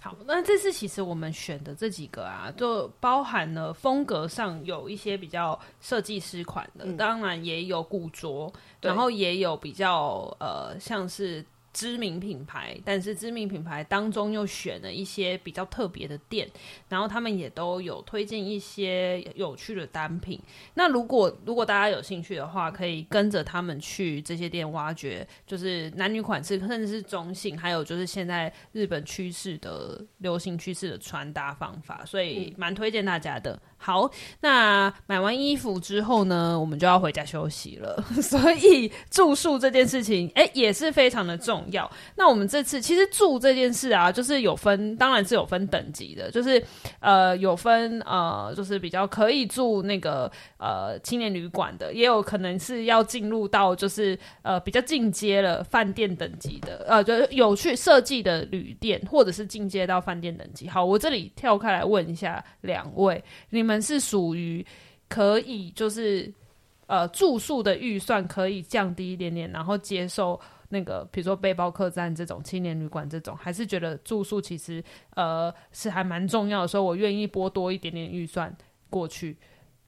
好，那这次其实我们选的这几个啊，就包含了风格上有一些比较设计师款的，嗯、当然也有古着，然后也有比较呃像是。知名品牌，但是知名品牌当中又选了一些比较特别的店，然后他们也都有推荐一些有趣的单品。那如果如果大家有兴趣的话，可以跟着他们去这些店挖掘，就是男女款式，甚至是中性，还有就是现在日本趋势的流行趋势的穿搭方法，所以蛮推荐大家的。好，那买完衣服之后呢，我们就要回家休息了。所以住宿这件事情，哎、也是非常的重要。那我们这次其实住这件事啊，就是有分，当然是有分等级的，就是呃，有分呃，就是比较可以住那个呃青年旅馆的，也有可能是要进入到就是呃比较进阶了饭店等级的，呃，就有去设计的旅店，或者是进阶到饭店等级。好，我这里跳开来问一下两位，你们。是属于可以，就是呃住宿的预算可以降低一点点，然后接受那个比如说背包客栈这种青年旅馆这种，还是觉得住宿其实呃是还蛮重要的，所以我愿意拨多一点点预算过去。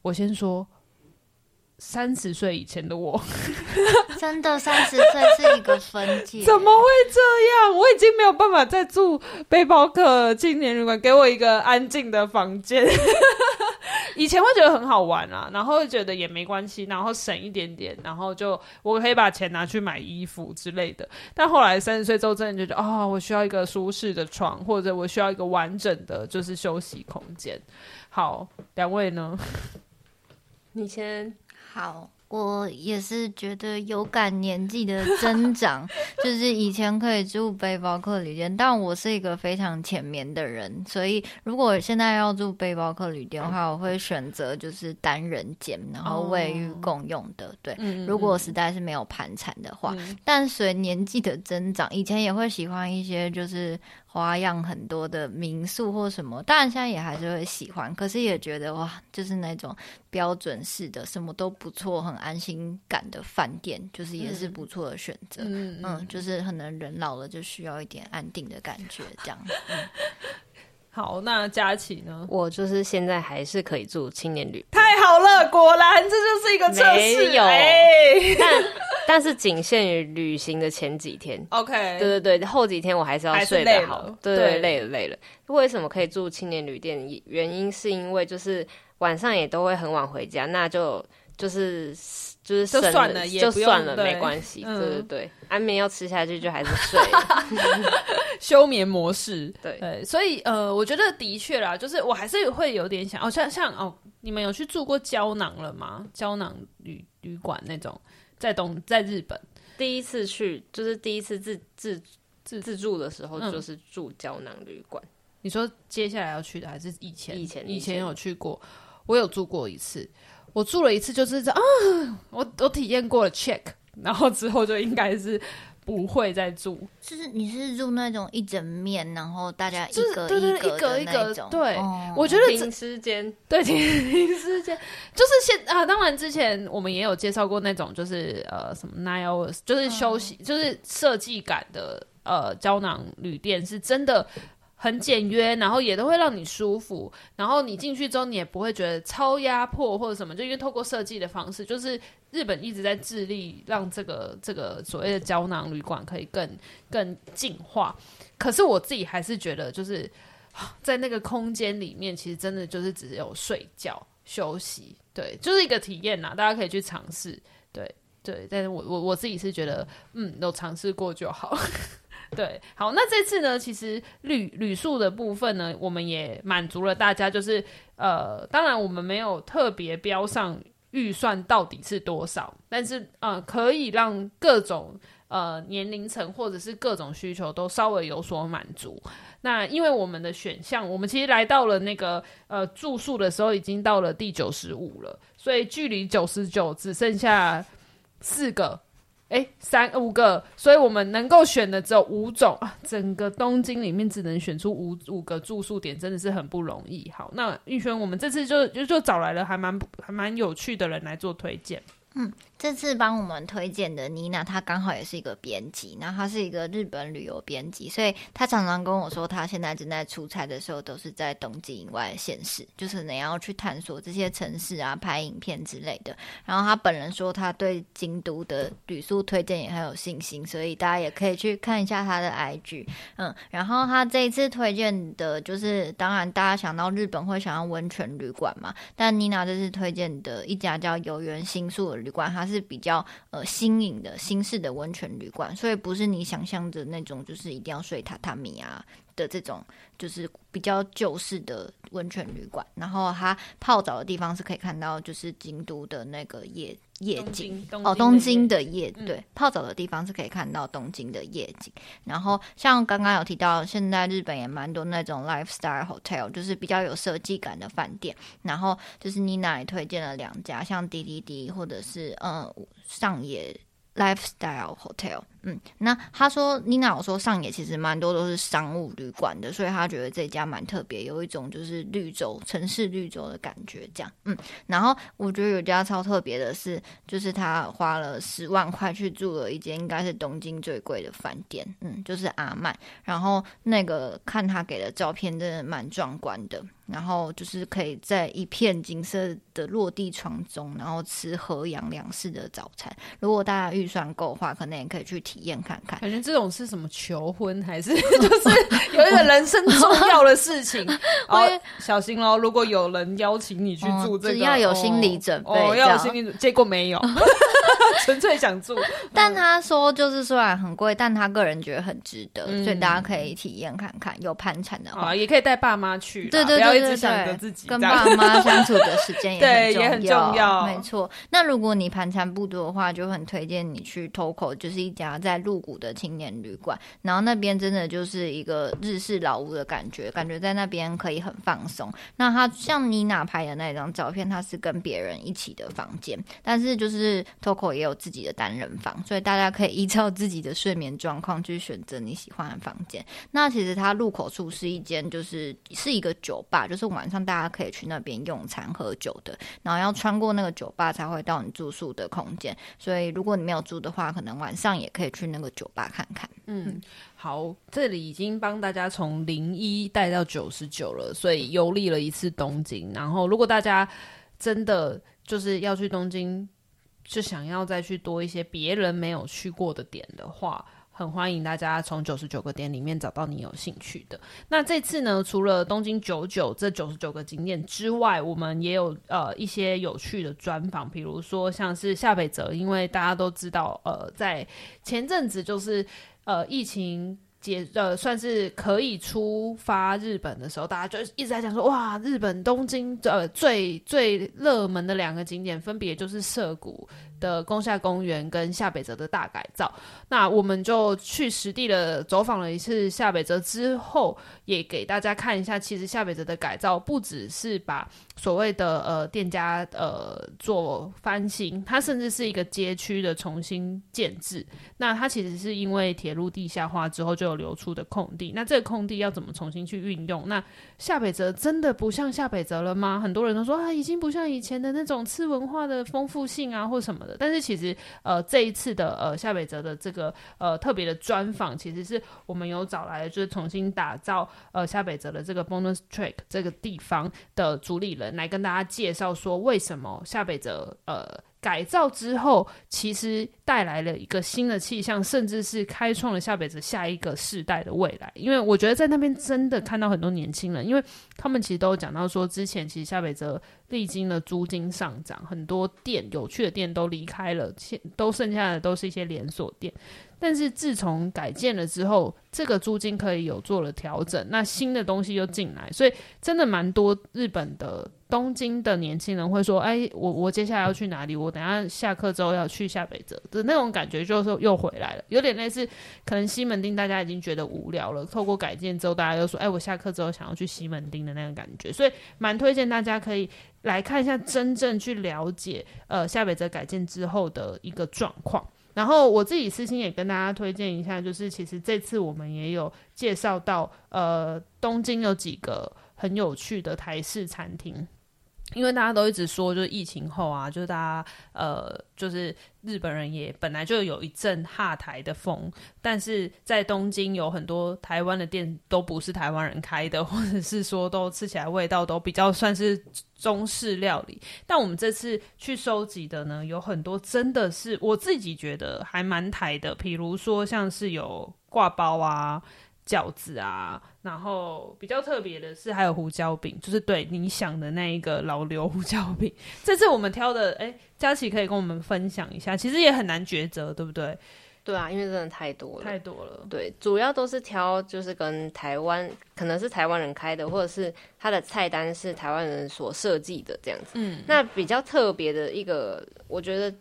我先说，三十岁以前的我，真的三十岁是一个分界，怎么会这样？我已经没有办法再住背包客青年旅馆，给我一个安静的房间。以前会觉得很好玩啊，然后会觉得也没关系，然后省一点点，然后就我可以把钱拿去买衣服之类的。但后来三十岁之后，真的就觉得啊、哦，我需要一个舒适的床，或者我需要一个完整的就是休息空间。好，两位呢？你先好。我也是觉得有感年纪的增长，就是以前可以住背包客旅店，但我是一个非常浅眠的人，所以如果现在要住背包客旅店的话，我会选择就是单人间，然后卫浴共用的。对，如果实在是没有盘缠的话，但随年纪的增长，以前也会喜欢一些就是。花样很多的民宿或什么，当然现在也还是会喜欢，可是也觉得哇，就是那种标准式的什么都不错、很安心感的饭店，就是也是不错的选择。嗯，嗯，就是可能人老了就需要一点安定的感觉，这样。嗯好，那佳琪呢？我就是现在还是可以住青年旅，太好了，果然这就是一个测试。有，欸、但但是仅限于旅行的前几天。OK，对对对，后几天我还是要睡得好。对，对对，累了累了。为什么可以住青年旅店？原因是因为就是晚上也都会很晚回家，那就就是。就是就算了，就算了，没关系。对对对，安眠药吃下去就还是睡。休眠模式，对对，所以呃，我觉得的确啦，就是我还是会有点想哦，像像哦，你们有去住过胶囊了吗？胶囊旅旅馆那种，在东在日本第一次去，就是第一次自自自自助的时候，就是住胶囊旅馆。你说接下来要去的还是以前？以前以前有去过，我有住过一次。我住了一次，就是这啊，我我体验过了 check，然后之后就应该是不会再住。就是你是住那种一整面，然后大家一格一。对对对，一格一格。对，哦、我觉得停尸间，对停尸间，就是现啊，当然之前我们也有介绍过那种，就是呃什么 nine hours，就是休息，嗯、就是设计感的呃胶囊旅店，是真的。很简约，然后也都会让你舒服，然后你进去之后你也不会觉得超压迫或者什么，就因为透过设计的方式，就是日本一直在致力让这个这个所谓的胶囊旅馆可以更更进化。可是我自己还是觉得，就是在那个空间里面，其实真的就是只有睡觉休息，对，就是一个体验呐，大家可以去尝试，对对。但是我我我自己是觉得，嗯，有尝试过就好。对，好，那这次呢，其实旅旅宿的部分呢，我们也满足了大家，就是呃，当然我们没有特别标上预算到底是多少，但是呃，可以让各种呃年龄层或者是各种需求都稍微有所满足。那因为我们的选项，我们其实来到了那个呃住宿的时候，已经到了第九十五了，所以距离九十九只剩下四个。哎，三五个，所以我们能够选的只有五种啊！整个东京里面只能选出五五个住宿点，真的是很不容易。好，那玉轩，我们这次就就就找来了还蛮还蛮有趣的人来做推荐。嗯，这次帮我们推荐的妮娜，她刚好也是一个编辑，然后她是一个日本旅游编辑，所以她常常跟我说，她现在正在出差的时候都是在东京以外的县市，就是你要去探索这些城市啊，拍影片之类的。然后她本人说，她对京都的旅宿推荐也很有信心，所以大家也可以去看一下她的 IG。嗯，然后她这一次推荐的就是，当然大家想到日本会想要温泉旅馆嘛，但妮娜这次推荐的一家叫游园新宿的旅馆，它是比较呃新颖的新式的温泉旅馆，所以不是你想象的那种，就是一定要睡榻榻米啊的这种，就是比较旧式的温泉旅馆。然后它泡澡的地方是可以看到，就是京都的那个夜夜景哦，东京的夜、嗯、对，泡澡的地方是可以看到东京的夜景。然后像刚刚有提到，现在日本也蛮多那种 lifestyle hotel，就是比较有设计感的饭店。然后就是妮娜也推荐了两家，像滴滴滴或者是嗯上野。Lifestyle Hotel，嗯，那他说妮娜有说上野其实蛮多都是商务旅馆的，所以他觉得这家蛮特别，有一种就是绿洲城市绿洲的感觉，这样，嗯，然后我觉得有家超特别的是，就是他花了十万块去住了一间应该是东京最贵的饭店，嗯，就是阿曼，然后那个看他给的照片真的蛮壮观的。然后就是可以在一片金色的落地窗中，然后吃和洋两式的早餐。如果大家预算够的话，可能也可以去体体验看看。感觉这种是什么求婚，还是 就是有一个人生重要的事情？哦，小心喽！如果有人邀请你去住这个，哦、要有心理准备，哦，要有心理准备。结果没有。纯粹想住，但他说就是虽然很贵，但他个人觉得很值得，嗯、所以大家可以体验看看。有盘缠的话，也可以带爸妈去，对对对对对，不要一直想着自己，跟爸妈相处的时间也，也很重要。没错。那如果你盘缠不多的话，就很推荐你去 TOKO，就是一家在鹿谷的青年旅馆。然后那边真的就是一个日式老屋的感觉，感觉在那边可以很放松。那他像妮娜拍的那张照片，他是跟别人一起的房间，但是就是 TOKO 也有。自己的单人房，所以大家可以依照自己的睡眠状况去选择你喜欢的房间。那其实它入口处是一间，就是是一个酒吧，就是晚上大家可以去那边用餐喝酒的。然后要穿过那个酒吧才会到你住宿的空间。所以如果你没有住的话，可能晚上也可以去那个酒吧看看。嗯，好，这里已经帮大家从零一带到九十九了，所以游历了一次东京。然后如果大家真的就是要去东京。就想要再去多一些别人没有去过的点的话，很欢迎大家从九十九个点里面找到你有兴趣的。那这次呢，除了东京九九这九十九个景点之外，我们也有呃一些有趣的专访，比如说像是夏北泽，因为大家都知道，呃，在前阵子就是呃疫情。也呃，算是可以出发日本的时候，大家就一直在讲说，哇，日本东京呃最最热门的两个景点，分别就是涩谷的宫下公园跟下北泽的大改造。那我们就去实地的走访了一次下北泽之后，也给大家看一下，其实下北泽的改造不只是把所谓的呃店家呃做翻新，它甚至是一个街区的重新建置。那它其实是因为铁路地下化之后就有流出的空地，那这个空地要怎么重新去运用？那下北泽真的不像下北泽了吗？很多人都说啊，已经不像以前的那种次文化的丰富性啊，或什么但是其实呃，这一次的呃夏北泽的这个呃特别的专访，其实是我们有找来，就是重新打造呃夏北泽的这个 bonus track 这个地方的主理人来跟大家介绍说，为什么夏北泽呃。改造之后，其实带来了一个新的气象，甚至是开创了下北泽下一个世代的未来。因为我觉得在那边真的看到很多年轻人，因为他们其实都讲到说，之前其实下北泽历经了租金上涨，很多店有趣的店都离开了，现都剩下的都是一些连锁店。但是自从改建了之后，这个租金可以有做了调整，那新的东西又进来，所以真的蛮多日本的东京的年轻人会说：“哎，我我接下来要去哪里？我等下下课之后要去下北泽的那种感觉，就是又回来了，有点类似可能西门町大家已经觉得无聊了，透过改建之后，大家又说：哎，我下课之后想要去西门町的那个感觉，所以蛮推荐大家可以来看一下，真正去了解呃下北泽改建之后的一个状况。”然后我自己私心也跟大家推荐一下，就是其实这次我们也有介绍到，呃，东京有几个很有趣的台式餐厅。因为大家都一直说，就是疫情后啊，就是大家呃，就是日本人也本来就有一阵哈台的风，但是在东京有很多台湾的店都不是台湾人开的，或者是说都吃起来味道都比较算是中式料理。但我们这次去收集的呢，有很多真的是我自己觉得还蛮台的，比如说像是有挂包啊。饺子啊，然后比较特别的是还有胡椒饼，就是对你想的那一个老刘胡椒饼。这次我们挑的，哎，佳琪可以跟我们分享一下，其实也很难抉择，对不对？对啊，因为真的太多了，太多了。对，主要都是挑就是跟台湾，可能是台湾人开的，或者是他的菜单是台湾人所设计的这样子。嗯，那比较特别的一个，我觉得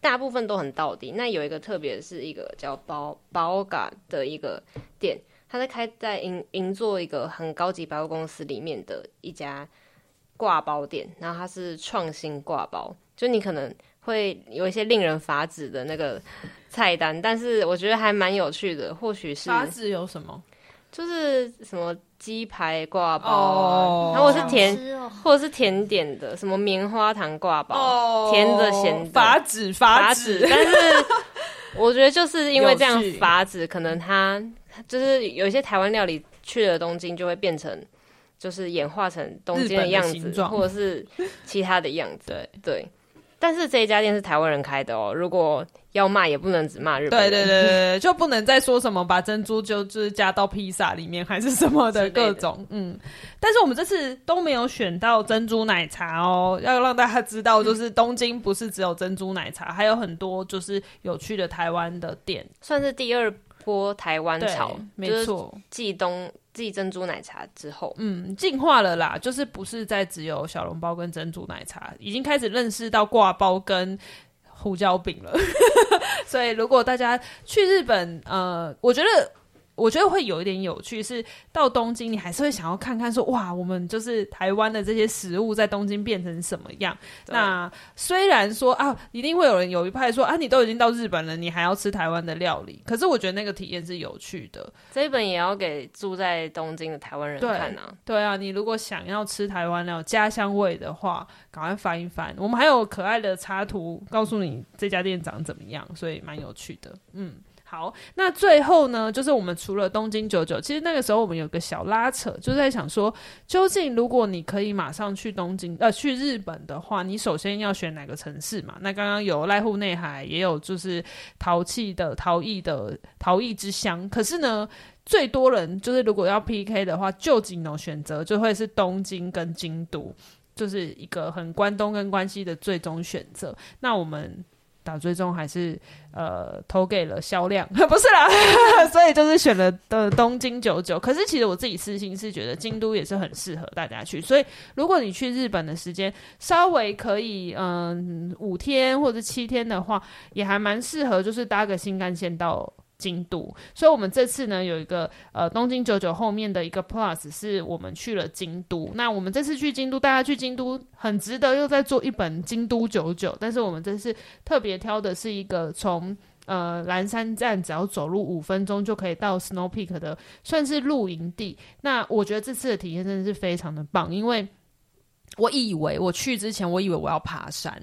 大部分都很到底。那有一个特别是一个叫包包嘎的一个店。他在开在银银座一个很高级百货公司里面的一家挂包店，然后它是创新挂包，就你可能会有一些令人发指的那个菜单，但是我觉得还蛮有趣的。或许是发指有什么？就是什么鸡排挂包然后或是甜，哦、或者是甜点的，什么棉花糖挂包，哦、甜的咸的发指发指，但是我觉得就是因为这样发指，可能它。就是有一些台湾料理去了东京，就会变成，就是演化成东京的样子，或者是其他的样子。对对，但是这一家店是台湾人开的哦，如果要骂也不能只骂日本人，对对对对，就不能再说什么把珍珠就是加到披萨里面还是什么的各种，嗯。但是我们这次都没有选到珍珠奶茶哦，要让大家知道，就是东京不是只有珍珠奶茶，还有很多就是有趣的台湾的店，算是第二波台湾潮，没错，继东继珍珠奶茶之后，嗯，进化了啦，就是不是在只有小笼包跟珍珠奶茶，已经开始认识到挂包跟胡椒饼了。所以如果大家去日本，呃，我觉得。我觉得会有一点有趣，是到东京，你还是会想要看看说，哇，我们就是台湾的这些食物在东京变成什么样？那虽然说啊，一定会有人有一派说啊，你都已经到日本了，你还要吃台湾的料理？可是我觉得那个体验是有趣的。这一本也要给住在东京的台湾人看啊。对啊，你如果想要吃台湾那种家乡味的话，赶快翻一翻。我们还有可爱的插图，告诉你这家店长怎么样，所以蛮有趣的。嗯。好，那最后呢，就是我们除了东京九九，其实那个时候我们有个小拉扯，就在想说，究竟如果你可以马上去东京，呃，去日本的话，你首先要选哪个城市嘛？那刚刚有濑户内海，也有就是陶器的陶艺的陶艺之乡，可是呢，最多人就是如果要 PK 的话，就仅有选择就会是东京跟京都，就是一个很关东跟关西的最终选择。那我们。打最终还是呃投给了销量，不是啦，所以就是选了的东京九九。可是其实我自己私心是觉得京都也是很适合大家去，所以如果你去日本的时间稍微可以嗯五天或者七天的话，也还蛮适合，就是搭个新干线到。京都，所以我们这次呢有一个呃东京九九后面的一个 plus 是我们去了京都。那我们这次去京都，大家去京都很值得又在做一本京都九九。但是我们这次特别挑的是一个从呃蓝山站只要走路五分钟就可以到 Snow Peak 的，算是露营地。那我觉得这次的体验真的是非常的棒，因为我以为我去之前我以为我要爬山，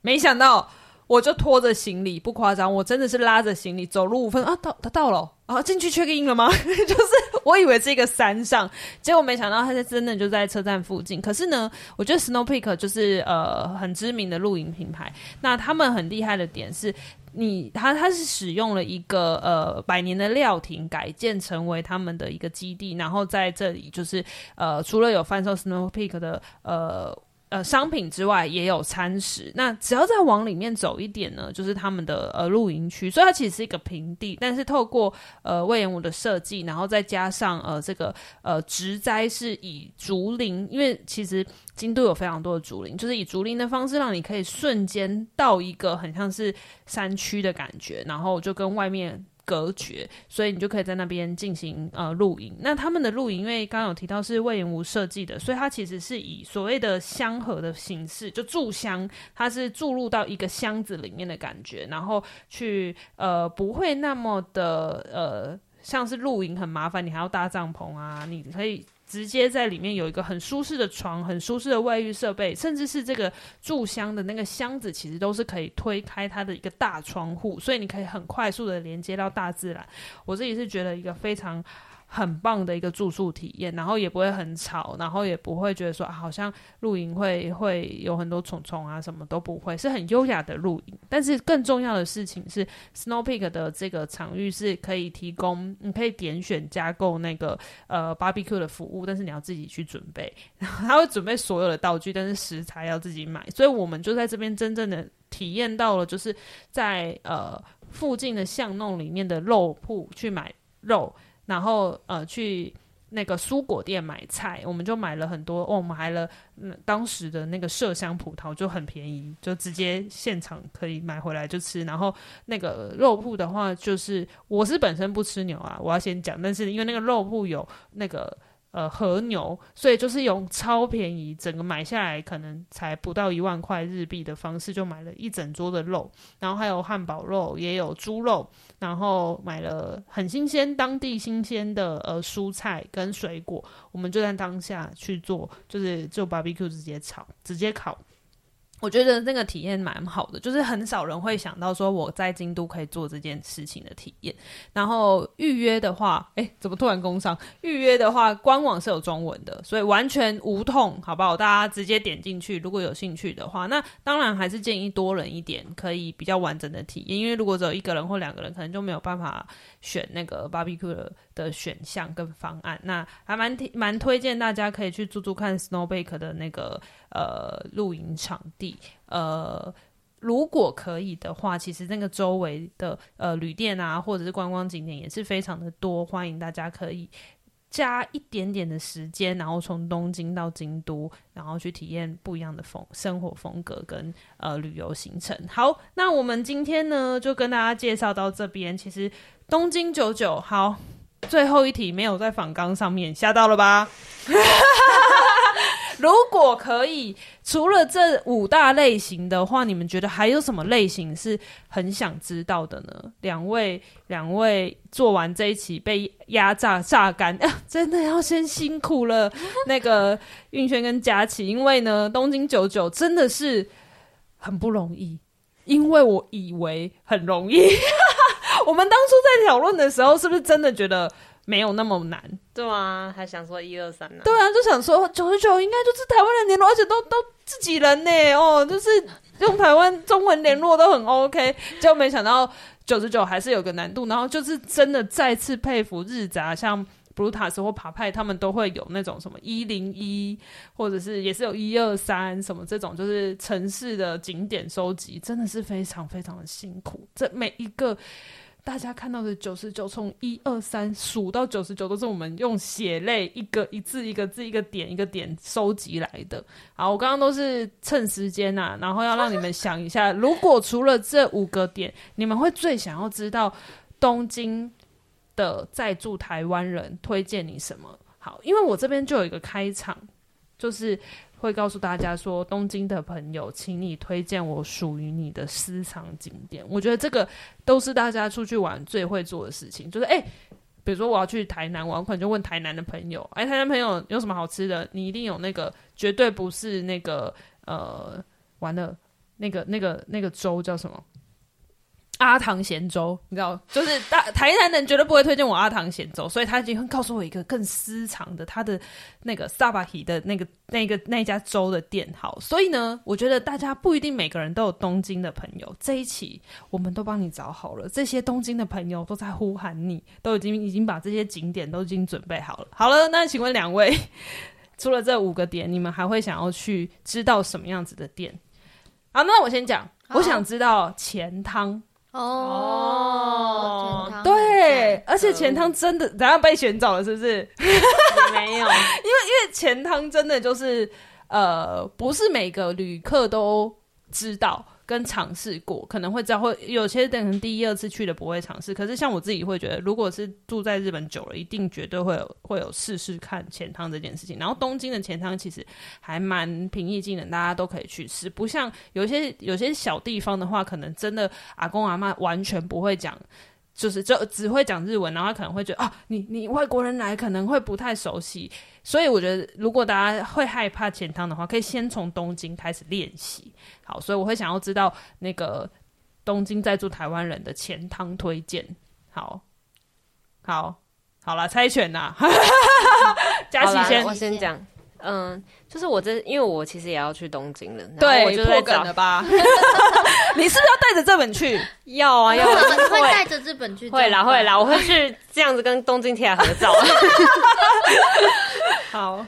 没想到。我就拖着行李，不夸张，我真的是拉着行李走路五分啊，到他到了啊，进去确定了吗？就是我以为是一个山上，结果没想到他是真的就在车站附近。可是呢，我觉得 Snow Peak 就是呃很知名的露营品牌，那他们很厉害的点是你，他他是使用了一个呃百年的料亭改建成为他们的一个基地，然后在这里就是呃除了有贩售 Snow Peak 的呃。呃，商品之外也有餐食。那只要再往里面走一点呢，就是他们的呃露营区。所以它其实是一个平地，但是透过呃魏延武的设计，然后再加上呃这个呃植栽是以竹林，因为其实京都有非常多的竹林，就是以竹林的方式让你可以瞬间到一个很像是山区的感觉，然后就跟外面。隔绝，所以你就可以在那边进行呃露营。那他们的露营，因为刚刚有提到是魏延吴设计的，所以它其实是以所谓的香盒的形式，就住箱，它是注入到一个箱子里面的感觉，然后去呃不会那么的呃像是露营很麻烦，你还要搭帐篷啊，你可以。直接在里面有一个很舒适的床，很舒适的卫浴设备，甚至是这个柱箱的那个箱子，其实都是可以推开它的一个大窗户，所以你可以很快速的连接到大自然。我自己是觉得一个非常。很棒的一个住宿体验，然后也不会很吵，然后也不会觉得说，好像露营会会有很多虫虫啊，什么都不会，是很优雅的露营。但是更重要的事情是，Snow Peak 的这个场域是可以提供，你可以点选加购那个呃 barbecue 的服务，但是你要自己去准备，然 后他会准备所有的道具，但是食材要自己买。所以我们就在这边真正的体验到了，就是在呃附近的巷弄里面的肉铺去买肉。然后呃，去那个蔬果店买菜，我们就买了很多。哦，我们还了嗯，当时的那个麝香葡萄就很便宜，就直接现场可以买回来就吃。然后那个肉铺的话，就是我是本身不吃牛啊，我要先讲，但是因为那个肉铺有那个。呃，和牛，所以就是用超便宜，整个买下来可能才不到一万块日币的方式，就买了一整桌的肉，然后还有汉堡肉，也有猪肉，然后买了很新鲜、当地新鲜的呃蔬菜跟水果，我们就在当下去做，就是就 barbecue 直接炒，直接烤。我觉得那个体验蛮好的，就是很少人会想到说我在京都可以做这件事情的体验。然后预约的话，哎，怎么突然工商？预约的话，官网是有中文的，所以完全无痛，好不好？大家直接点进去，如果有兴趣的话，那当然还是建议多人一点，可以比较完整的体验。因为如果只有一个人或两个人，可能就没有办法选那个 barbecue 的选项跟方案。那还蛮蛮推荐大家可以去住住看 Snowbake 的那个呃露营场地。呃，如果可以的话，其实那个周围的呃旅店啊，或者是观光景点也是非常的多，欢迎大家可以加一点点的时间，然后从东京到京都，然后去体验不一样的风生活风格跟呃旅游行程。好，那我们今天呢就跟大家介绍到这边。其实东京九九，好，最后一题没有在仿纲上面，吓到了吧？如果可以，除了这五大类型的话，你们觉得还有什么类型是很想知道的呢？两位，两位做完这一期被压榨榨干，啊，真的要先辛苦了。那个运轩跟佳琪，因为呢，东京九九真的是很不容易，因为我以为很容易。我们当初在讨论的时候，是不是真的觉得？没有那么难，对啊，还想说一二三呢？对啊，就想说九十九应该就是台湾人联络，而且都都自己人呢，哦，就是用台湾中文联络都很 OK，结果没想到九十九还是有个难度，然后就是真的再次佩服日杂，像布鲁塔斯或爬派他们都会有那种什么一零一，或者是也是有一二三什么这种，就是城市的景点收集，真的是非常非常的辛苦，这每一个。大家看到的九十九，从一二三数到九十九，都是我们用血泪一个一字一个字一个点一个点收集来的。好，我刚刚都是趁时间呐、啊，然后要让你们想一下，如果除了这五个点，你们会最想要知道东京的在住台湾人推荐你什么？好，因为我这边就有一个开场，就是。会告诉大家说，东京的朋友，请你推荐我属于你的私藏景点。我觉得这个都是大家出去玩最会做的事情。就是哎，比如说我要去台南玩，我可能就问台南的朋友，哎，台南朋友有什么好吃的？你一定有那个，绝对不是那个呃，玩的，那个那个那个粥叫什么？阿唐咸粥，你知道，就是大台南人绝对不会推荐我阿唐咸粥，所以他已经告诉我一个更私藏的他的那个萨巴提的那个那个那家粥的店号。所以呢，我觉得大家不一定每个人都有东京的朋友，这一期我们都帮你找好了，这些东京的朋友都在呼喊你，都已经已经把这些景点都已经准备好了。好了，那请问两位，除了这五个点，你们还会想要去知道什么样子的店？好，那我先讲，我想知道钱汤。哦，哦对，而且钱汤真的，等下被选走了，是不是？没有，因为因为钱汤真的就是，呃，不是每个旅客都知道。跟尝试过可能会知道，会有些人可能第一、二次去的不会尝试。可是像我自己会觉得，如果是住在日本久了，一定绝对会有会有试试看钱汤这件事情。然后东京的钱汤其实还蛮平易近人，大家都可以去吃。不像有些有些小地方的话，可能真的阿公阿妈完全不会讲。就是就只会讲日文，然后他可能会觉得啊，你你外国人来可能会不太熟悉，所以我觉得如果大家会害怕钱汤的话，可以先从东京开始练习。好，所以我会想要知道那个东京在住台湾人的钱汤推荐。好，好，好了，猜拳呐，嘉琪先，我先讲。嗯，就是我这，因为我其实也要去东京了，对，我就破梗了吧？你是不是要带着这本去？要啊，要啊。会带着这本去？会啦，会啦，我会 去这样子跟东京铁塔合照。好，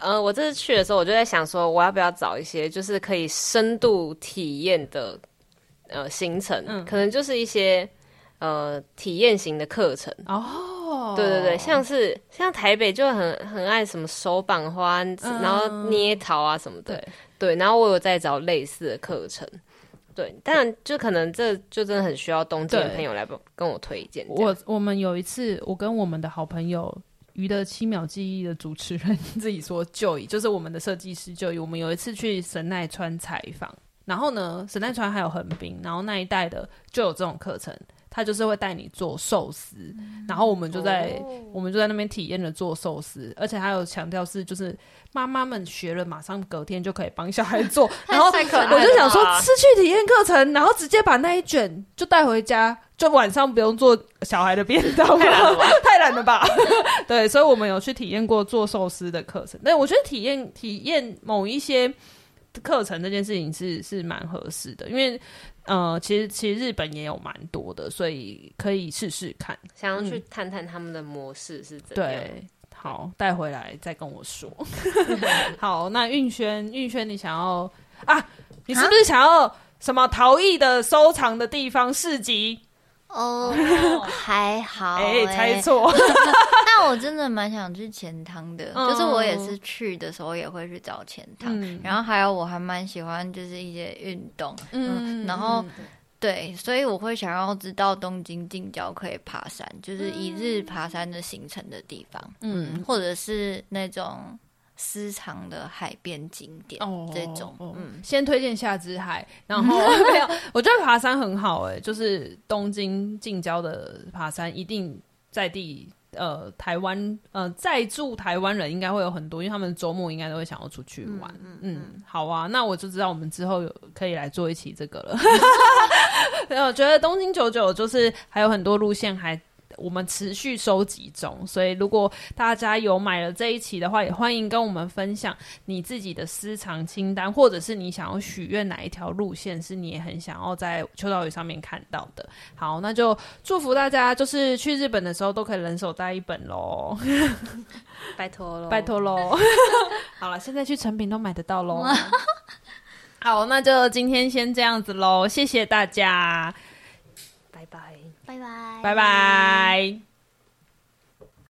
嗯，我这次去的时候，我就在想说，我要不要找一些就是可以深度体验的呃行程，嗯，可能就是一些呃体验型的课程哦。对对对，像是像台北就很很爱什么手绑花，嗯、然后捏陶啊什么的。对，对，然后我有在找类似的课程。对，但就可能这就真的很需要东京的朋友来跟我推荐。我我们有一次，我跟我们的好朋友《鱼的七秒记忆》的主持人自己说，Joy 就是我们的设计师 Joy。我们有一次去神奈川采访，然后呢，神奈川还有横滨，然后那一带的就有这种课程。他就是会带你做寿司，嗯、然后我们就在、哦、我们就在那边体验了做寿司，而且还有强调是就是妈妈们学了马上隔天就可以帮小孩做，然后我就想说失去体验课程，然后直接把那一卷就带回家，就晚上不用做小孩的便当，太懒了吧？太懒了吧？对，所以我们有去体验过做寿司的课程，但我觉得体验体验某一些课程这件事情是是蛮合适的，因为。呃，其实其实日本也有蛮多的，所以可以试试看。想要去探探他们的模式是怎样？对，好，带回来再跟我说。好，那运轩，运轩，你想要啊？你是不是想要什么陶艺的收藏的地方市集？哦，还好，哎，猜错。但我真的蛮想去钱汤的，就是我也是去的时候也会去找钱汤。然后还有我还蛮喜欢就是一些运动，嗯，然后对，所以我会想要知道东京近郊可以爬山，就是一日爬山的行程的地方，嗯，或者是那种。私藏的海边景点哦，这种嗯，先推荐夏之海，然后 没有，我觉得爬山很好哎，就是东京近郊的爬山，一定在地呃台湾呃在住台湾人应该会有很多，因为他们周末应该都会想要出去玩，嗯，嗯，好啊，那我就知道我们之后有可以来做一期这个了。我觉得东京九九就是还有很多路线还。我们持续收集中，所以如果大家有买了这一期的话，也欢迎跟我们分享你自己的私藏清单，或者是你想要许愿哪一条路线是你也很想要在秋刀鱼上面看到的。好，那就祝福大家，就是去日本的时候都可以人手带一本喽，拜托喽，拜托喽。好了，现在去成品都买得到喽。好，那就今天先这样子喽，谢谢大家。拜拜，